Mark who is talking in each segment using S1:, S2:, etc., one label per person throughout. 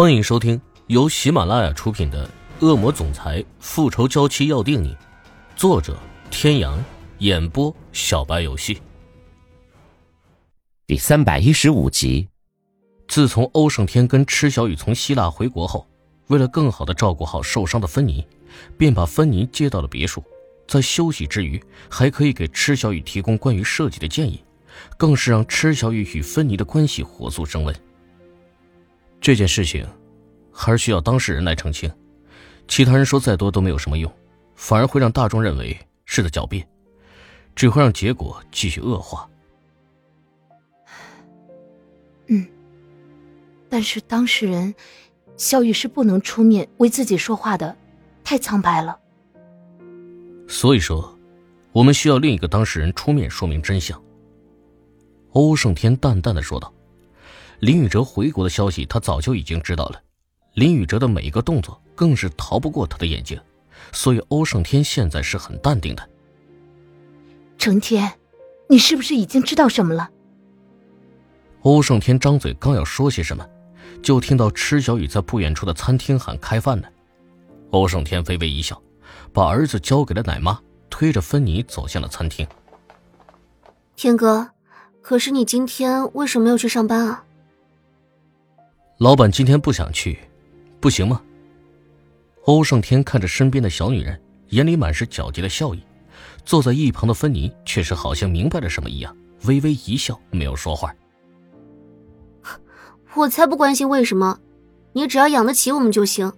S1: 欢迎收听由喜马拉雅出品的《恶魔总裁复仇娇妻要定你》，作者：天阳，演播：小白游戏。
S2: 第三百一十五集。
S1: 自从欧胜天跟池小雨从希腊回国后，为了更好的照顾好受伤的芬妮，便把芬妮接到了别墅，在休息之余，还可以给池小雨提供关于设计的建议，更是让池小雨与芬妮的关系火速升温。这件事情，还是需要当事人来澄清。其他人说再多都没有什么用，反而会让大众认为是在狡辩，只会让结果继续恶化。
S3: 嗯，但是当事人肖雨是不能出面为自己说话的，太苍白了。
S1: 所以说，我们需要另一个当事人出面说明真相。欧胜天淡淡的说道。林宇哲回国的消息，他早就已经知道了。林宇哲的每一个动作，更是逃不过他的眼睛，所以欧胜天现在是很淡定的。
S3: 成天，你是不是已经知道什么了？
S1: 欧胜天张嘴刚要说些什么，就听到池小雨在不远处的餐厅喊开饭呢。欧胜天微微一笑，把儿子交给了奶妈，推着芬妮走向了餐厅。
S4: 天哥，可是你今天为什么要去上班啊？
S1: 老板今天不想去，不行吗？欧胜天看着身边的小女人，眼里满是狡黠的笑意。坐在一旁的芬妮却是好像明白了什么一样，微微一笑，没有说话。
S4: 我才不关心为什么，你只要养得起我们就行，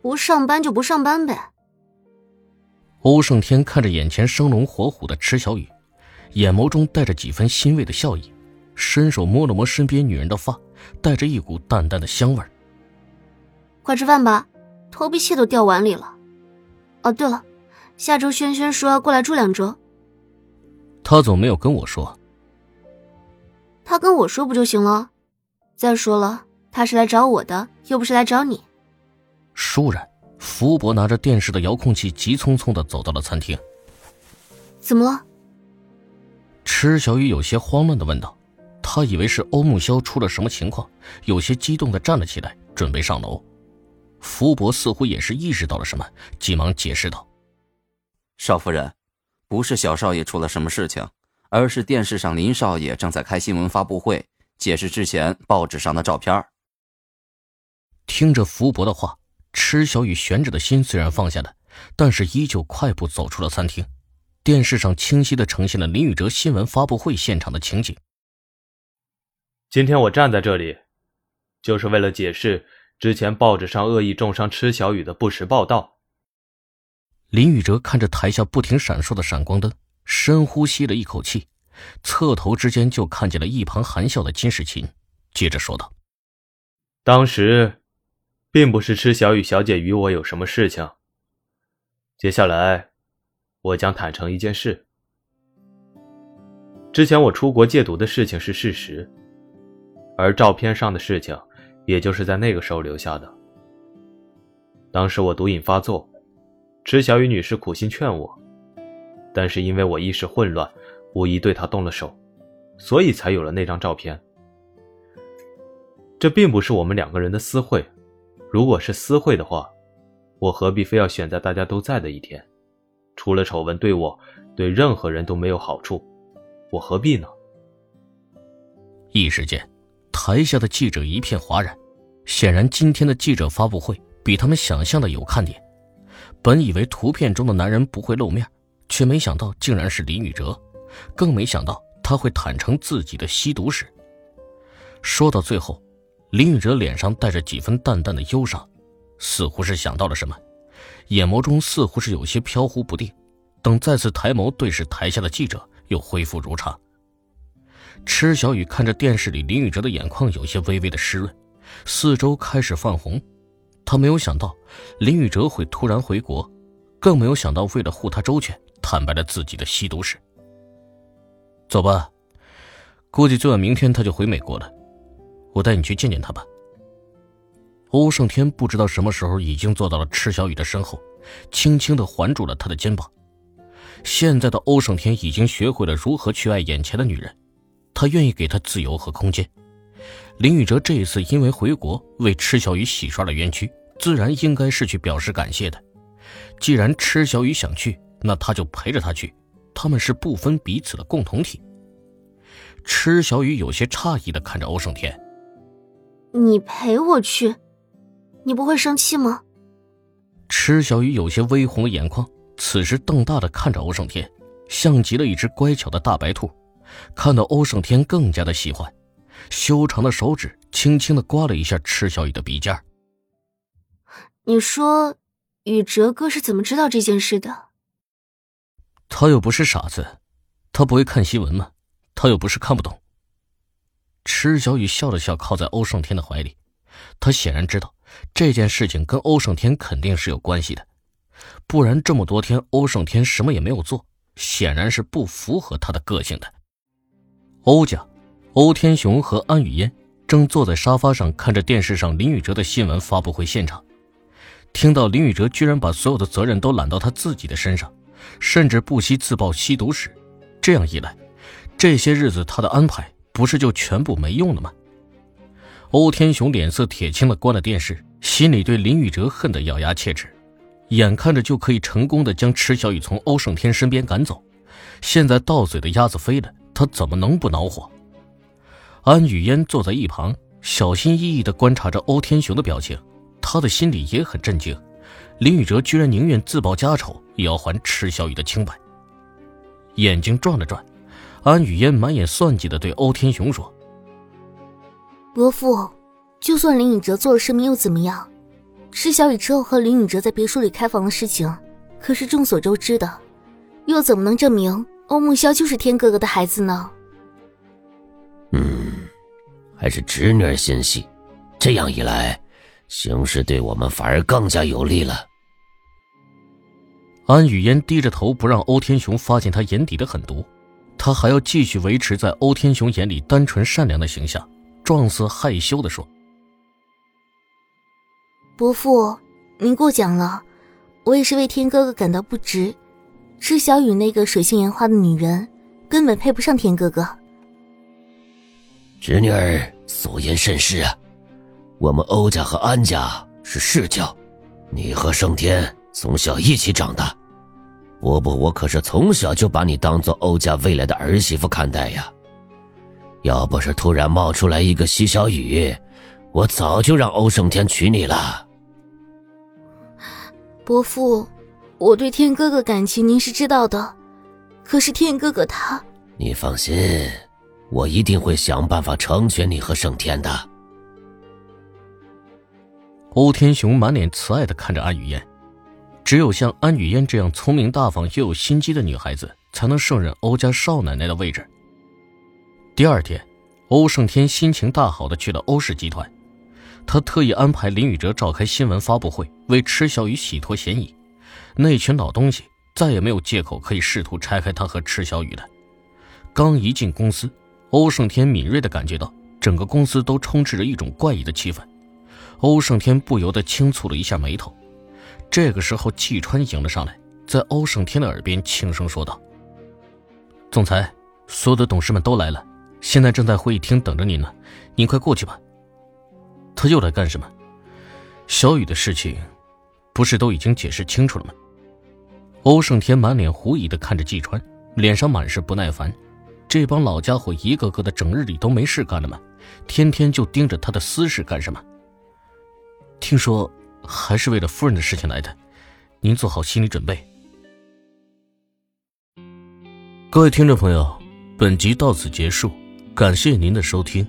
S4: 不上班就不上班呗。
S1: 欧胜天看着眼前生龙活虎的池小雨，眼眸中带着几分欣慰的笑意，伸手摸了摸身边女人的发。带着一股淡淡的香味儿。
S4: 快吃饭吧，头皮屑都掉碗里了。哦，对了，下周轩轩说要过来住两周。
S1: 他怎么没有跟我说？
S4: 他跟我说不就行了？再说了，他是来找我的，又不是来找你。
S1: 倏然，福伯拿着电视的遥控器，急匆匆的走到了餐厅。
S4: 怎么了？
S1: 池小雨有些慌乱的问道。他以为是欧木萧出了什么情况，有些激动的站了起来，准备上楼。福伯似乎也是意识到了什么，急忙解释道：“
S5: 少夫人，不是小少爷出了什么事情，而是电视上林少爷正在开新闻发布会，解释之前报纸上的照片。”
S1: 听着福伯的话，池小雨悬着的心虽然放下了，但是依旧快步走出了餐厅。电视上清晰的呈现了林宇哲新闻发布会现场的情景。
S6: 今天我站在这里，就是为了解释之前报纸上恶意重伤池小雨的不实报道。
S1: 林宇哲看着台下不停闪烁的闪光灯，深呼吸了一口气，侧头之间就看见了一旁含笑的金世琴，接着说道：“
S6: 当时，并不是池小雨小姐与我有什么事情。接下来，我将坦诚一件事：之前我出国戒毒的事情是事实。”而照片上的事情，也就是在那个时候留下的。当时我毒瘾发作，池小雨女士苦心劝我，但是因为我一时混乱，无意对她动了手，所以才有了那张照片。这并不是我们两个人的私会，如果是私会的话，我何必非要选在大家都在的一天？出了丑闻，对我，对任何人都没有好处，我何必呢？
S1: 一时间。台下的记者一片哗然，显然今天的记者发布会比他们想象的有看点。本以为图片中的男人不会露面，却没想到竟然是林宇哲，更没想到他会坦诚自己的吸毒史。说到最后，林宇哲脸上带着几分淡淡的忧伤，似乎是想到了什么，眼眸中似乎是有些飘忽不定。等再次抬眸对视台下的记者，又恢复如常。池小雨看着电视里林宇哲的眼眶有些微微的湿润，四周开始泛红。他没有想到林宇哲会突然回国，更没有想到为了护他周全，坦白了自己的吸毒史。走吧，估计最晚明天他就回美国了，我带你去见见他吧。欧胜天不知道什么时候已经坐到了池小雨的身后，轻轻的环住了他的肩膀。现在的欧胜天已经学会了如何去爱眼前的女人。他愿意给他自由和空间。林宇哲这一次因为回国为池小雨洗刷了冤屈，自然应该是去表示感谢的。既然池小雨想去，那他就陪着他去，他们是不分彼此的共同体。池小雨有些诧异的看着欧胜天：“
S4: 你陪我去，你不会生气吗？”
S1: 池小雨有些微红了眼眶，此时瞪大的看着欧胜天，像极了一只乖巧的大白兔。看到欧胜天更加的喜欢。修长的手指轻轻的刮了一下池小雨的鼻尖。
S4: 你说，宇哲哥是怎么知道这件事的？
S1: 他又不是傻子，他不会看新闻吗？他又不是看不懂。池小雨笑了笑，靠在欧胜天的怀里。他显然知道这件事情跟欧胜天肯定是有关系的，不然这么多天欧胜天什么也没有做，显然是不符合他的个性的。欧家。欧天雄和安雨嫣正坐在沙发上看着电视上林宇哲的新闻发布会现场，听到林宇哲居然把所有的责任都揽到他自己的身上，甚至不惜自曝吸毒史，这样一来，这些日子他的安排不是就全部没用了吗？欧天雄脸色铁青的关了电视，心里对林宇哲恨得咬牙切齿，眼看着就可以成功的将池小雨从欧胜天身边赶走，现在到嘴的鸭子飞了，他怎么能不恼火？安雨嫣坐在一旁，小心翼翼地观察着欧天雄的表情，他的心里也很震惊。林宇哲居然宁愿自报家丑，也要还池小雨的清白。眼睛转了转，安雨嫣满眼算计地对欧天雄说：“
S4: 伯父，就算林宇哲做了什么又怎么样？池小雨之后和林宇哲在别墅里开房的事情，可是众所周知的，又怎么能证明欧木萧就是天哥哥的孩子呢？”
S2: 嗯，还是侄女儿心细，这样一来，形势对我们反而更加有利了。
S1: 安雨嫣低着头，不让欧天雄发现她眼底的狠毒，她还要继续维持在欧天雄眼里单纯善良的形象，状似害羞的说：“
S4: 伯父，您过奖了，我也是为天哥哥感到不值。池小雨那个水性杨花的女人，根本配不上天哥哥。”
S2: 侄女儿所言甚是啊，我们欧家和安家是世交，你和盛天从小一起长大，伯伯我可是从小就把你当做欧家未来的儿媳妇看待呀。要不是突然冒出来一个西小雨，我早就让欧胜天娶你了。
S4: 伯父，我对天哥哥感情您是知道的，可是天哥哥他……
S2: 你放心。我一定会想办法成全你和盛天的。
S1: 欧天雄满脸慈爱的看着安雨嫣，只有像安雨嫣这样聪明大方又有心机的女孩子，才能胜任欧家少奶奶的位置。第二天，欧胜天心情大好的去了欧氏集团，他特意安排林宇哲召开新闻发布会，为池小雨洗脱嫌疑。那群老东西再也没有借口可以试图拆开他和池小雨了。刚一进公司。欧胜天敏锐的感觉到，整个公司都充斥着一种怪异的气氛。欧胜天不由得轻蹙了一下眉头。这个时候，季川迎了上来，在欧胜天的耳边轻声说道：“总裁，所有的董事们都来了，现在正在会议厅等着您呢，您快过去吧。”他又来干什么？小雨的事情，不是都已经解释清楚了吗？欧胜天满脸狐疑的看着季川，脸上满是不耐烦。这帮老家伙一个个的整日里都没事干了吗？天天就盯着他的私事干什么？听说还是为了夫人的事情来的，您做好心理准备。各位听众朋友，本集到此结束，感谢您的收听。